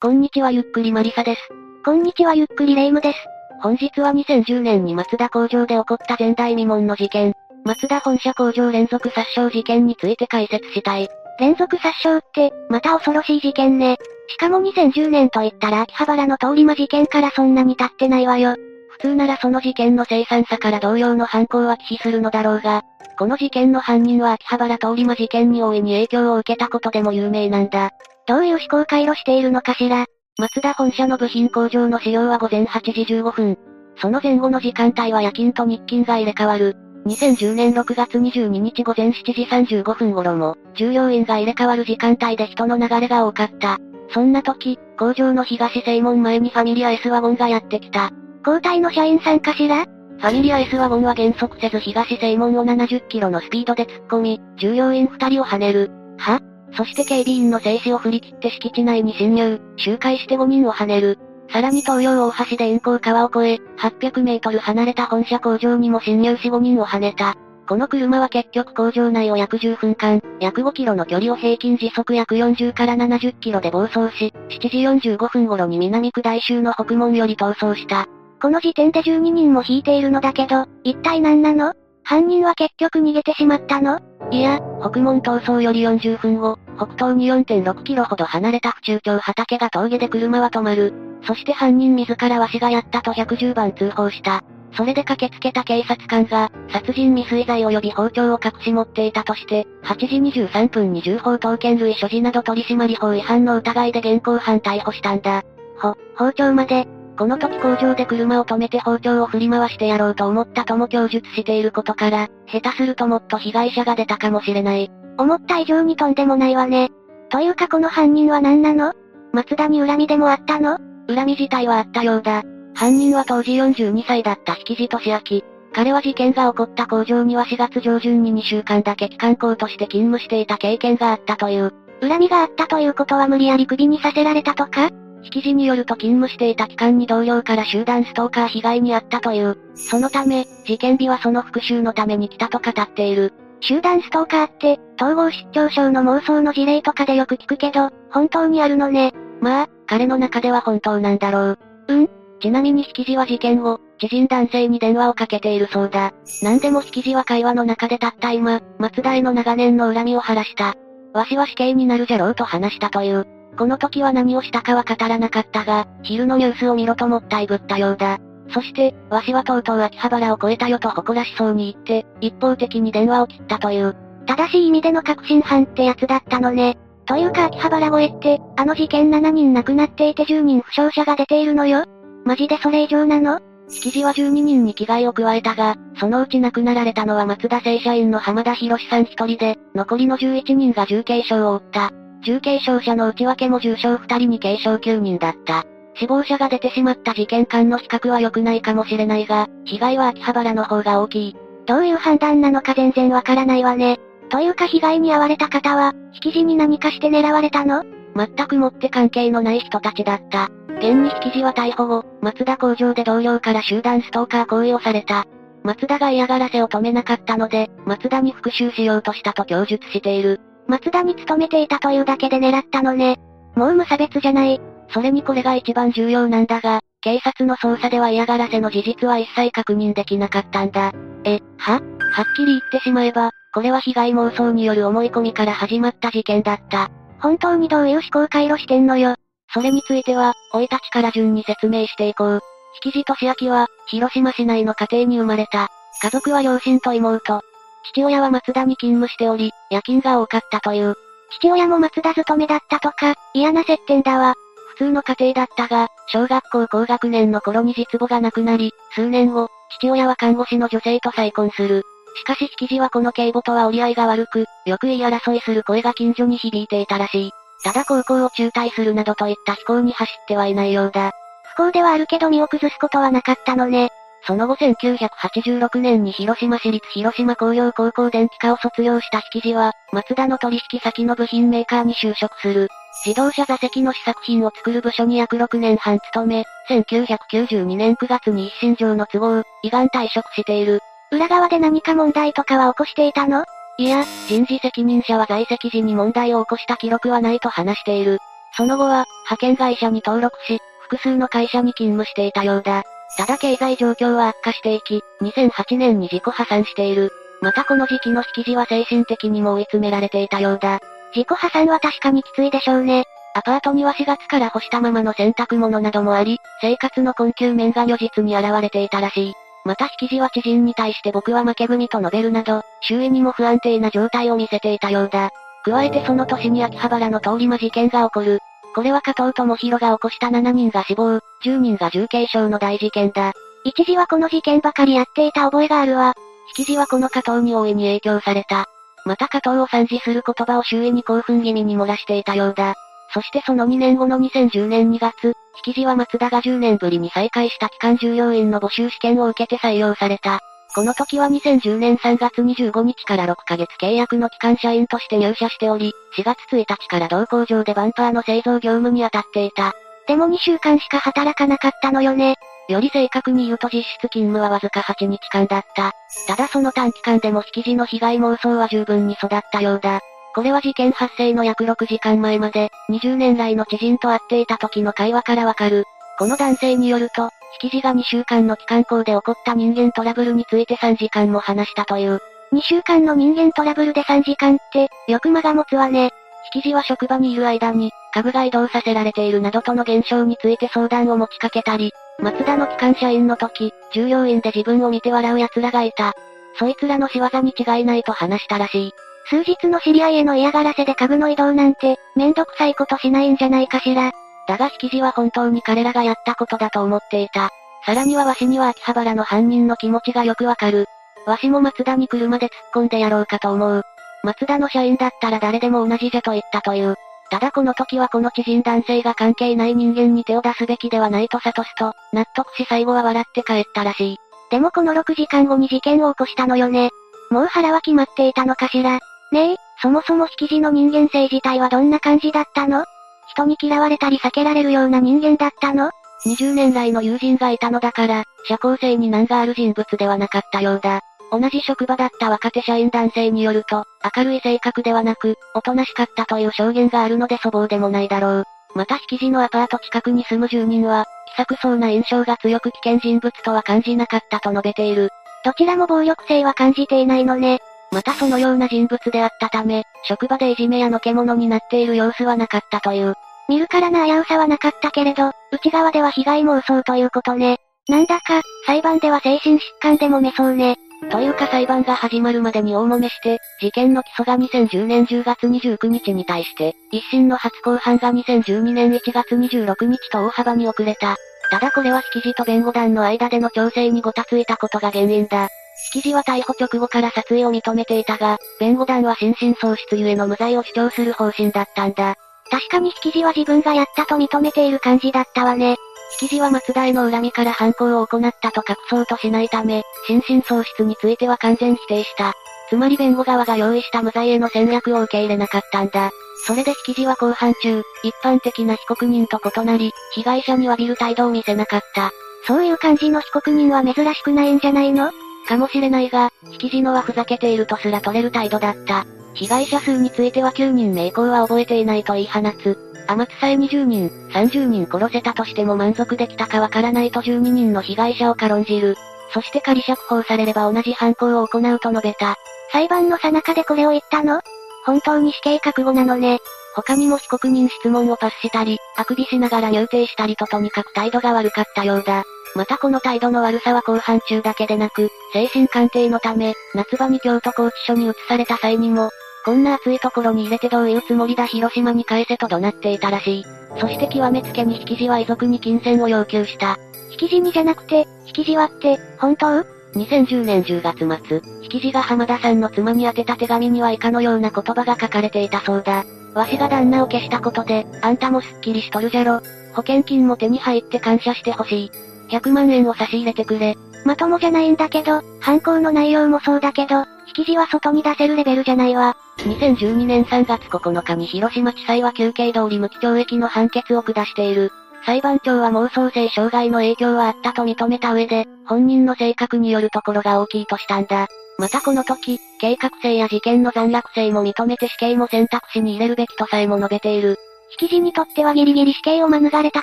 こんにちはゆっくりマリサです。こんにちはゆっくりレイムです。本日は2010年に松田工場で起こった前代未聞の事件、松田本社工場連続殺傷事件について解説したい。連続殺傷って、また恐ろしい事件ね。しかも2010年と言ったら秋葉原の通り魔事件からそんなに経ってないわよ。普通ならその事件の凄惨さから同様の犯行は忌避するのだろうが、この事件の犯人は秋葉原通り魔事件に大いに影響を受けたことでも有名なんだ。どういう思考回路しているのかしら？松田本社の部品工場の使用は午前8時15分。その前後の時間帯は夜勤と日勤が入れ替わる。2010年6月22日午前7時35分頃も、従業員が入れ替わる時間帯で人の流れが多かった。そんな時、工場の東正門前にファミリア S ワゴンがやってきた。交代の社員さんかしら？ファミリア S ワゴンは減速せず東正門を70キロのスピードで突っ込み、従業員2人を跳ねる。は？そして警備員の静止を振り切って敷地内に侵入、周回して5人を跳ねる。さらに東洋大橋で遠行川を越え、800メートル離れた本社工場にも侵入し5人を跳ねた。この車は結局工場内を約10分間、約5キロの距離を平均時速約40から70キロで暴走し、7時45分頃に南区大州の北門より逃走した。この時点で12人も引いているのだけど、一体何なの？犯人は結局逃げてしまったの？いや、北門逃走より40分後、北東に4.6キロほど離れた府中町畑が峠で車は止まる。そして犯人自らわしがやったと110番通報した。それで駆けつけた警察官が、殺人未遂罪及び包丁を隠し持っていたとして、8時23分に銃砲刀剣類所持など取締法違反の疑いで現行犯逮捕したんだ。ほ、包丁まで、この時工場で車を止めて包丁を振り回してやろうと思ったとも供述していることから、下手するともっと被害者が出たかもしれない。思った以上にとんでもないわね。というかこの犯人は何なの？松田に恨みでもあったの？恨み自体はあったようだ。犯人は当時42歳だった引地俊明。彼は事件が起こった工場には4月上旬に2週間だけ機関工として勤務していた経験があったという。恨みがあったということは無理やり首にさせられたとか？記事によると勤務していた期間に同僚から集団ストーカー被害に遭ったという。そのため、事件日はその復讐のために来たと語っている。集団ストーカーって、統合失調症の妄想の事例とかでよく聞くけど、本当にあるのね。まあ、彼の中では本当なんだろう。うんちなみに引き地は事件後、知人男性に電話をかけているそうだ。なんでも引き地は会話の中でたった今、松田への長年の恨みを晴らした。わしは死刑になるじゃろうと話したという。この時は何をしたかは語らなかったが、昼のニュースを見ろともったいぶったようだ。そして、わしはとうとう秋葉原を越えたよと誇らしそうに言って、一方的に電話を切ったという。正しい意味での確信犯ってやつだったのね。というか秋葉原越えって、あの事件7人亡くなっていて10人負傷者が出ているのよ。マジでそれ以上なの？記事は12人に危害を加えたが、そのうち亡くなられたのは松田正社員の浜田博さん一人で、残りの11人が重軽傷を負った。重軽傷者の内訳も重傷2人に軽傷9人だった。死亡者が出てしまった事件間の比較は良くないかもしれないが、被害は秋葉原の方が大きい。どういう判断なのか全然わからないわね。というか被害に遭われた方は、引き地に何かして狙われたの？全くもって関係のない人たちだった。現に引き地は逮捕後、松田工場で同僚から集団ストーカー行為をされた。松田が嫌がらせを止めなかったので、松田に復讐しようとしたと供述している。松田に勤めていたというだけで狙ったのね。もう無差別じゃない。それにこれが一番重要なんだが、警察の捜査では嫌がらせの事実は一切確認できなかったんだ。え、は？はっきり言ってしまえば、これは被害妄想による思い込みから始まった事件だった。本当にどういう思考回路してんのよ。それについては、老いたちから順に説明していこう。引き地俊明は、広島市内の家庭に生まれた。家族は両親と妹、父親は松田に勤務しており、夜勤が多かったという。父親も松田勤めだったとか、嫌な接点だわ。普通の家庭だったが、小学校高学年の頃に実母が亡くなり、数年後、父親は看護師の女性と再婚する。しかし引き地はこの警母とは折り合いが悪く、よく言い争いする声が近所に響いていたらしい。ただ高校を中退するなどといった非行に走ってはいないようだ。不幸ではあるけど身を崩すことはなかったのね。その後1986年に広島市立広島工業高校電気科を卒業した引地は、松田の取引先の部品メーカーに就職する。自動車座席の試作品を作る部署に約6年半勤め、1992年9月に一身上の都合、胃がん退職している。裏側で何か問題とかは起こしていたの？いや、人事責任者は在籍時に問題を起こした記録はないと話している。その後は、派遣会社に登録し、複数の会社に勤務していたようだ。ただ経済状況は悪化していき、2008年に自己破産している。またこの時期の引き地は精神的にも追い詰められていたようだ。自己破産は確かにきついでしょうね。アパートには4月から干したままの洗濯物などもあり、生活の困窮面が如実に現れていたらしい。また引き地は知人に対して僕は負け組と述べるなど、周囲にも不安定な状態を見せていたようだ。加えてその年に秋葉原の通り魔事件が起こる。これは加藤智弘が起こした7人が死亡、10人が重軽傷の大事件だ。一時はこの事件ばかりやっていた覚えがあるわ。引き地はこの加藤に大いに影響された。また加藤を賛辞する言葉を周囲に興奮気味に漏らしていたようだ。そしてその2年後の2010年2月、引き地は松田が10年ぶりに再開した機関従業員の募集試験を受けて採用された。この時は2010年3月25日から6ヶ月契約の機関社員として入社しており、4月1日から同工場でバンパーの製造業務に当たっていた。でも2週間しか働かなかったのよね。より正確に言うと実質勤務はわずか8日間だった。ただその短期間でも引き地の被害妄想は十分に育ったようだ。これは事件発生の約6時間前まで、20年来の知人と会っていた時の会話からわかる。この男性によると、引き地が2週間の期間校で起こった人間トラブルについて3時間も話したという。2週間の人間トラブルで3時間って、よく間が持つわね。引き地は職場にいる間に、家具が移動させられているなどとの現象について相談を持ちかけたり、松田の機関社員の時、従業員で自分を見て笑う奴らがいた。そいつらの仕業に違いないと話したらしい。数日の知り合いへの嫌がらせで家具の移動なんて、めんどくさいことしないんじゃないかしら。だが引き地は本当に彼らがやったことだと思っていた。さらにはわしには秋葉原の犯人の気持ちがよくわかる。わしも松田に車で突っ込んでやろうかと思う。松田の社員だったら誰でも同じじゃと言ったという。ただこの時はこの知人男性が関係ない人間に手を出すべきではないと悟すと、納得し最後は笑って帰ったらしい。でもこの6時間後に事件を起こしたのよね。もう腹は決まっていたのかしら。ねえ、そもそも引き地の人間性自体はどんな感じだったの？人に嫌われたり避けられるような人間だったの ?20 年来の友人がいたのだから、社交性に難がある人物ではなかったようだ。同じ職場だった若手社員男性によると、明るい性格ではなく、おとなしかったという証言があるので粗暴でもないだろう。また引き地のアパート近くに住む住人は、気さくそうな印象が強く危険人物とは感じなかったと述べている。どちらも暴力性は感じていないのね。またそのような人物であったため、職場でいじめやのけ者になっている様子はなかったという。見るからな危うさはなかったけれど、内側では被害妄想ということね。なんだか、裁判では精神疾患でもめそうね。というか裁判が始まるまでに大揉めして、事件の起訴が2010年10月29日に対して、一審の初公判が2012年1月26日と大幅に遅れた。ただこれは引き地と弁護団の間での調整にごたついたことが原因だ。引き地は逮捕直後から撮影を認めていたが、弁護団は心神喪失ゆえの無罪を主張する方針だったんだ。確かに引き地は自分がやったと認めている感じだったわね。引き地は松田への恨みから犯行を行ったと隠そうとしないため、心神喪失については完全否定した。つまり弁護側が用意した無罪への戦略を受け入れなかったんだ。それで引き地は公判中、一般的な被告人と異なり、被害者に詫びる態度を見せなかった。そういう感じの被告人は珍しくないんじゃないの？かもしれないが、引き地のはふざけているとすら取れる態度だった。被害者数については9人名行は覚えていないと言い放つ。天津さえ20人、30人殺せたとしても満足できたかわからないと12人の被害者を軽んじる。そして仮釈放されれば同じ犯行を行うと述べた。裁判の最中でこれを言ったの？本当に死刑覚悟なのね。他にも被告人質問をパスしたり、あくびしながら入廷したりととにかく態度が悪かったようだ。またこの態度の悪さは公判中だけでなく、精神鑑定のため、夏場に京都拘置所に移された際にも、こんな暑いところに入れてどういうつもりだ広島に返せと怒鳴っていたらしい。そして極めつけに引き地は遺族に金銭を要求した。引き地にじゃなくて、引き地はって、本当 ?2010 年10月末、引き地が浜田さんの妻に宛てた手紙には以下のような言葉が書かれていたそうだ。わしが旦那を消したことで、あんたもすっきりしとるじゃろ。保険金も手に入って感謝してほしい。100万円を差し入れてくれ。まともじゃないんだけど、犯行の内容もそうだけど、引き地は外に出せるレベルじゃないわ。2012年3月9日に広島地裁は休憩通り無期懲役の判決を下している。裁判長は妄想性障害の影響はあったと認めた上で、本人の性格によるところが大きいとしたんだ。またこの時、計画性や事件の残落性も認めて死刑も選択肢に入れるべきとさえも述べている。引き地にとってはギリギリ死刑を免れた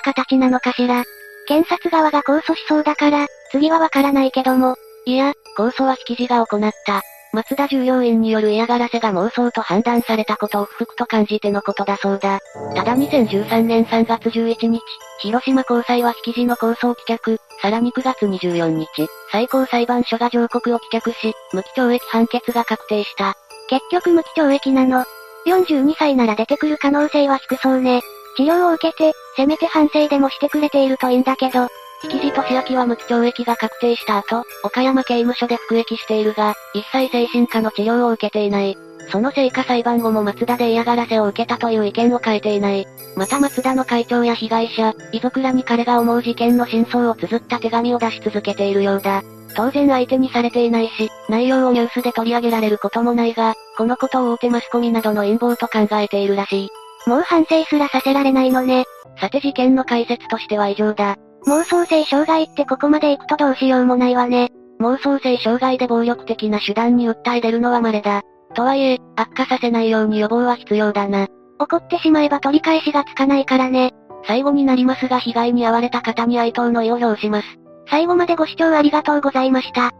形なのかしら。検察側が控訴しそうだから、次はわからないけども。いや、控訴は引き地が行った。松田従業員による嫌がらせが妄想と判断されたことを不服と感じてのことだそうだ。ただ2013年3月11日、広島高裁は引き地の控訴を棄却、さらに9月24日、最高裁判所が上告を棄却し、無期懲役判決が確定した。結局無期懲役なの。42歳なら出てくる可能性は低そうね。治療を受けて、せめて反省でもしてくれているといいんだけど、引地俊明は無期懲役が確定した後、岡山刑務所で服役しているが、一切精神科の治療を受けていない。その成果裁判後も松田で嫌がらせを受けたという意見を変えていない。また松田の会長や被害者、遺族らに彼が思う事件の真相を綴った手紙を出し続けているようだ。当然相手にされていないし、内容をニュースで取り上げられることもないが、このことを大手マスコミなどの陰謀と考えているらしい。もう反省すらさせられないのね。さて事件の解説としては以上だ。妄想性障害ってここまで行くとどうしようもないわね。妄想性障害で暴力的な手段に訴え出るのは稀だ。とはいえ、悪化させないように予防は必要だな。怒ってしまえば取り返しがつかないからね。最後になりますが被害に遭われた方に哀悼の意を表します。最後までご視聴ありがとうございました。